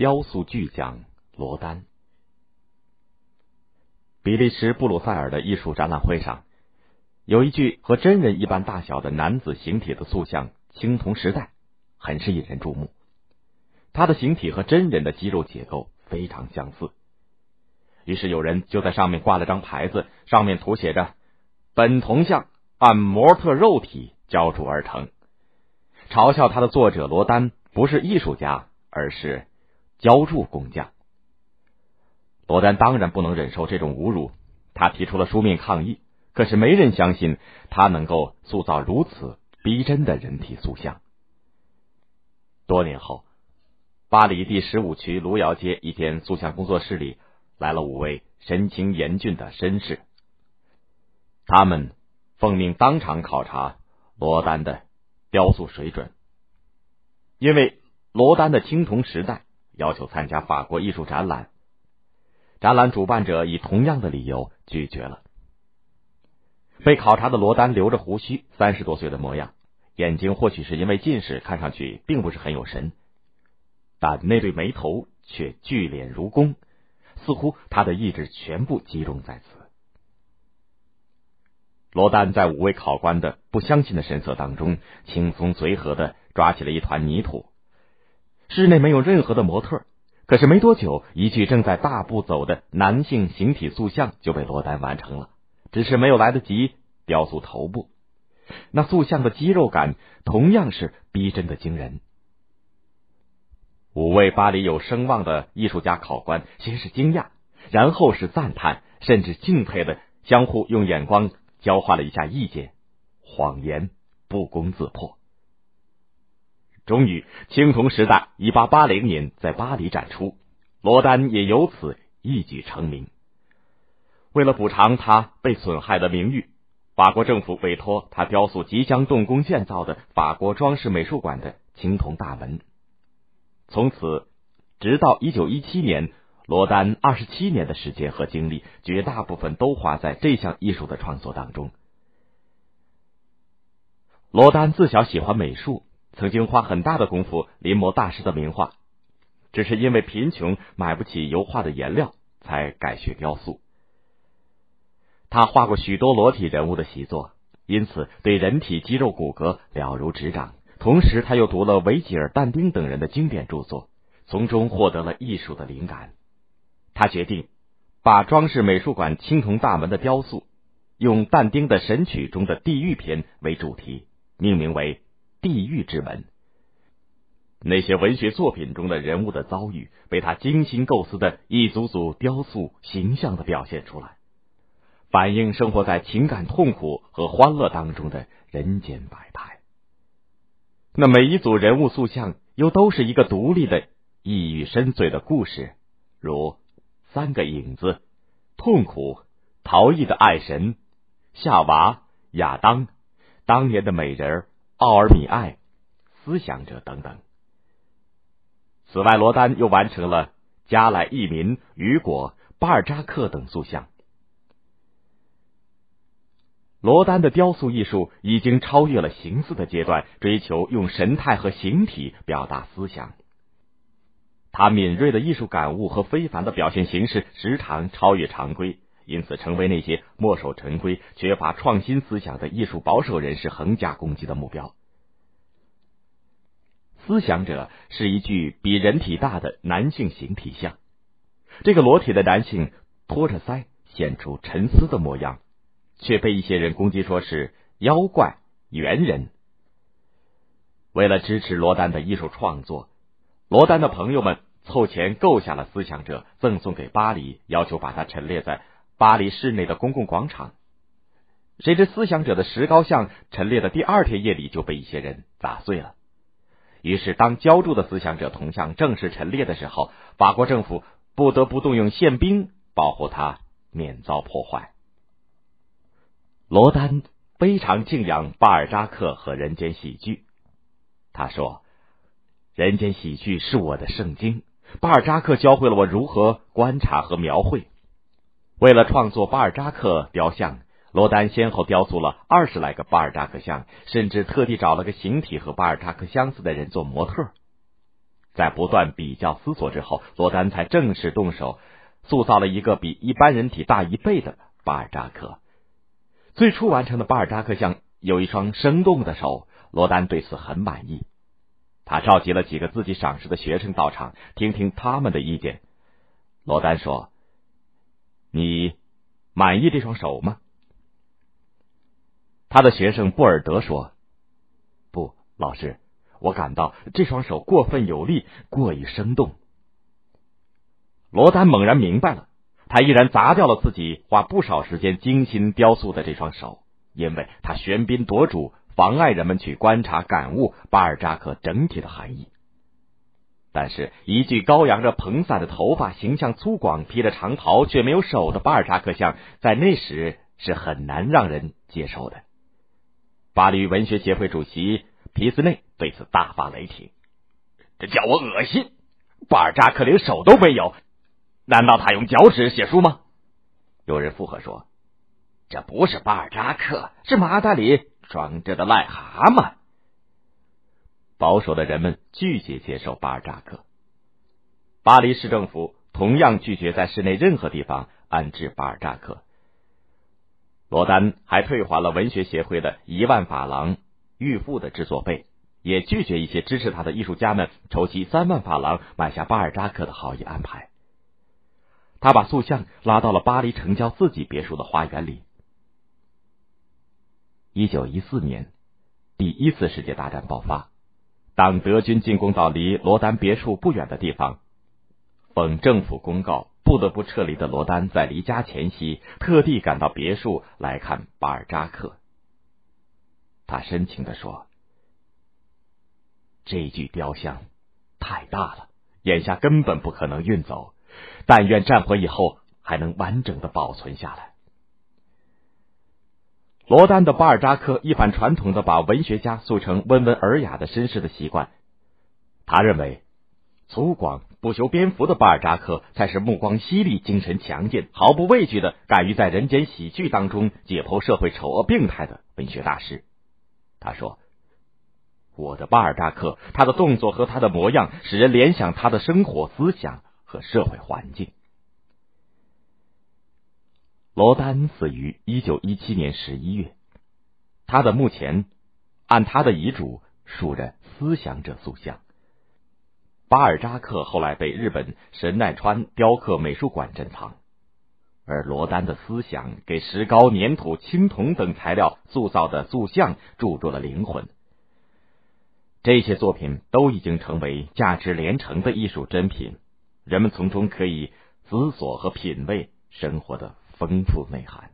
雕塑巨匠罗丹。比利时布鲁塞尔的艺术展览会上，有一具和真人一般大小的男子形体的塑像，青铜时代，很是引人注目。他的形体和真人的肌肉结构非常相似。于是有人就在上面挂了张牌子，上面涂写着：“本铜像按模特肉体浇铸而成。”嘲笑他的作者罗丹不是艺术家，而是浇铸工匠。罗丹当然不能忍受这种侮辱，他提出了书面抗议。可是没人相信他能够塑造如此逼真的人体塑像。多年后，巴黎第十五区卢窑街一间塑像工作室里来了五位神情严峻的绅士，他们奉命当场考察罗丹的雕塑水准，因为罗丹的青铜时代要求参加法国艺术展览。展览主办者以同样的理由拒绝了。被考察的罗丹留着胡须，三十多岁的模样，眼睛或许是因为近视，看上去并不是很有神，但那对眉头却聚敛如弓，似乎他的意志全部集中在此。罗丹在五位考官的不相信的神色当中，轻松随和的抓起了一团泥土。室内没有任何的模特。可是没多久，一具正在大步走的男性形体塑像就被罗丹完成了，只是没有来得及雕塑头部。那塑像的肌肉感同样是逼真的惊人。五位巴黎有声望的艺术家考官先是惊讶，然后是赞叹，甚至敬佩的相互用眼光交换了一下意见。谎言不攻自破。终于，青铜时代一八八零年在巴黎展出，罗丹也由此一举成名。为了补偿他被损害的名誉，法国政府委托他雕塑即将动工建造的法国装饰美术馆的青铜大门。从此，直到一九一七年，罗丹二十七年的时间和精力，绝大部分都花在这项艺术的创作当中。罗丹自小喜欢美术。曾经花很大的功夫临摹大师的名画，只是因为贫穷买不起油画的颜料，才改学雕塑。他画过许多裸体人物的习作，因此对人体肌肉骨骼了如指掌。同时，他又读了维吉尔、但丁等人的经典著作，从中获得了艺术的灵感。他决定把装饰美术馆青铜大门的雕塑，用但丁的《神曲》中的地狱篇为主题，命名为。地狱之门，那些文学作品中的人物的遭遇，被他精心构思的一组组雕塑形象的表现出来，反映生活在情感痛苦和欢乐当中的人间百态。那每一组人物塑像，又都是一个独立的、意蕴深邃的故事，如三个影子、痛苦、逃逸的爱神、夏娃、亚当、当年的美人儿。奥尔米艾、思想者等等。此外，罗丹又完成了加莱义民、雨果、巴尔扎克等塑像。罗丹的雕塑艺术已经超越了形似的阶段，追求用神态和形体表达思想。他敏锐的艺术感悟和非凡的表现形式，时常超越常规。因此，成为那些墨守成规、缺乏创新思想的艺术保守人士横加攻击的目标。思想者是一具比人体大的男性形体像，这个裸体的男性托着腮，显出沉思的模样，却被一些人攻击说是妖怪、猿人。为了支持罗丹的艺术创作，罗丹的朋友们凑钱购下了思想者，赠送给巴黎，要求把它陈列在。巴黎市内的公共广场，谁知思想者的石膏像陈列的第二天夜里就被一些人砸碎了。于是，当浇铸的思想者铜像正式陈列的时候，法国政府不得不动用宪兵保护它免遭破坏。罗丹非常敬仰巴尔扎克和人间喜剧，他说：“人间喜剧是我的圣经，巴尔扎克教会了我如何观察和描绘。”为了创作巴尔扎克雕像，罗丹先后雕塑了二十来个巴尔扎克像，甚至特地找了个形体和巴尔扎克相似的人做模特。在不断比较思索之后，罗丹才正式动手塑造了一个比一般人体大一倍的巴尔扎克。最初完成的巴尔扎克像有一双生动的手，罗丹对此很满意。他召集了几个自己赏识的学生到场，听听他们的意见。罗丹说：“满意这双手吗？”他的学生布尔德说：“不，老师，我感到这双手过分有力，过于生动。”罗丹猛然明白了，他毅然砸掉了自己花不少时间精心雕塑的这双手，因为他喧宾夺主，妨碍人们去观察、感悟巴尔扎克整体的含义。但是，一具高扬着蓬散的头发、形象粗犷、披着长袍却没有手的巴尔扎克像，在那时是很难让人接受的。巴黎文学协会主席皮斯内对此大发雷霆：“这叫我恶心！巴尔扎克连手都没有，难道他用脚趾写书吗？”有人附和说：“这不是巴尔扎克，是麻袋里装着的癞蛤蟆。”保守的人们拒绝接受巴尔扎克。巴黎市政府同样拒绝在市内任何地方安置巴尔扎克。罗丹还退还了文学协会的一万法郎预付的制作费，也拒绝一些支持他的艺术家们筹集三万法郎买下巴尔扎克的好意安排。他把塑像拉到了巴黎城郊自己别墅的花园里。一九一四年，第一次世界大战爆发，当德军进攻到离罗丹别墅不远的地方，奉政府公告。不得不撤离的罗丹，在离家前夕，特地赶到别墅来看巴尔扎克。他深情的说：“这具雕像太大了，眼下根本不可能运走。但愿战火以后还能完整的保存下来。”罗丹的巴尔扎克一反传统的把文学家塑成温文尔雅的绅士的习惯，他认为粗犷。不修边幅的巴尔扎克才是目光犀利、精神强健、毫不畏惧的，敢于在人间喜剧当中解剖社会丑恶病态的文学大师。他说：“我的巴尔扎克，他的动作和他的模样，使人联想他的生活、思想和社会环境。”罗丹死于一九一七年十一月，他的墓前按他的遗嘱竖着“思想者”塑像。巴尔扎克后来被日本神奈川雕刻美术馆珍藏，而罗丹的思想给石膏、粘土、青铜等材料塑造的塑像注入了灵魂。这些作品都已经成为价值连城的艺术珍品，人们从中可以思索和品味生活的丰富内涵。